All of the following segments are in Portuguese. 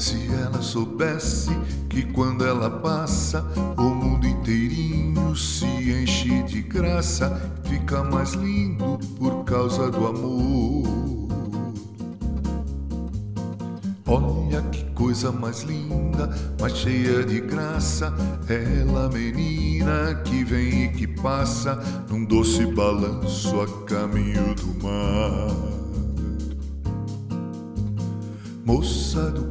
se ela soubesse que quando ela passa, o mundo inteirinho se enche de graça, fica mais lindo por causa do amor. Olha que coisa mais linda, mais cheia de graça. Ela, menina que vem e que passa num doce balanço a caminho do mar. Moça do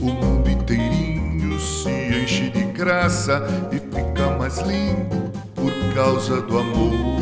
o mundo inteirinho se enche de graça e fica mais lindo por causa do amor.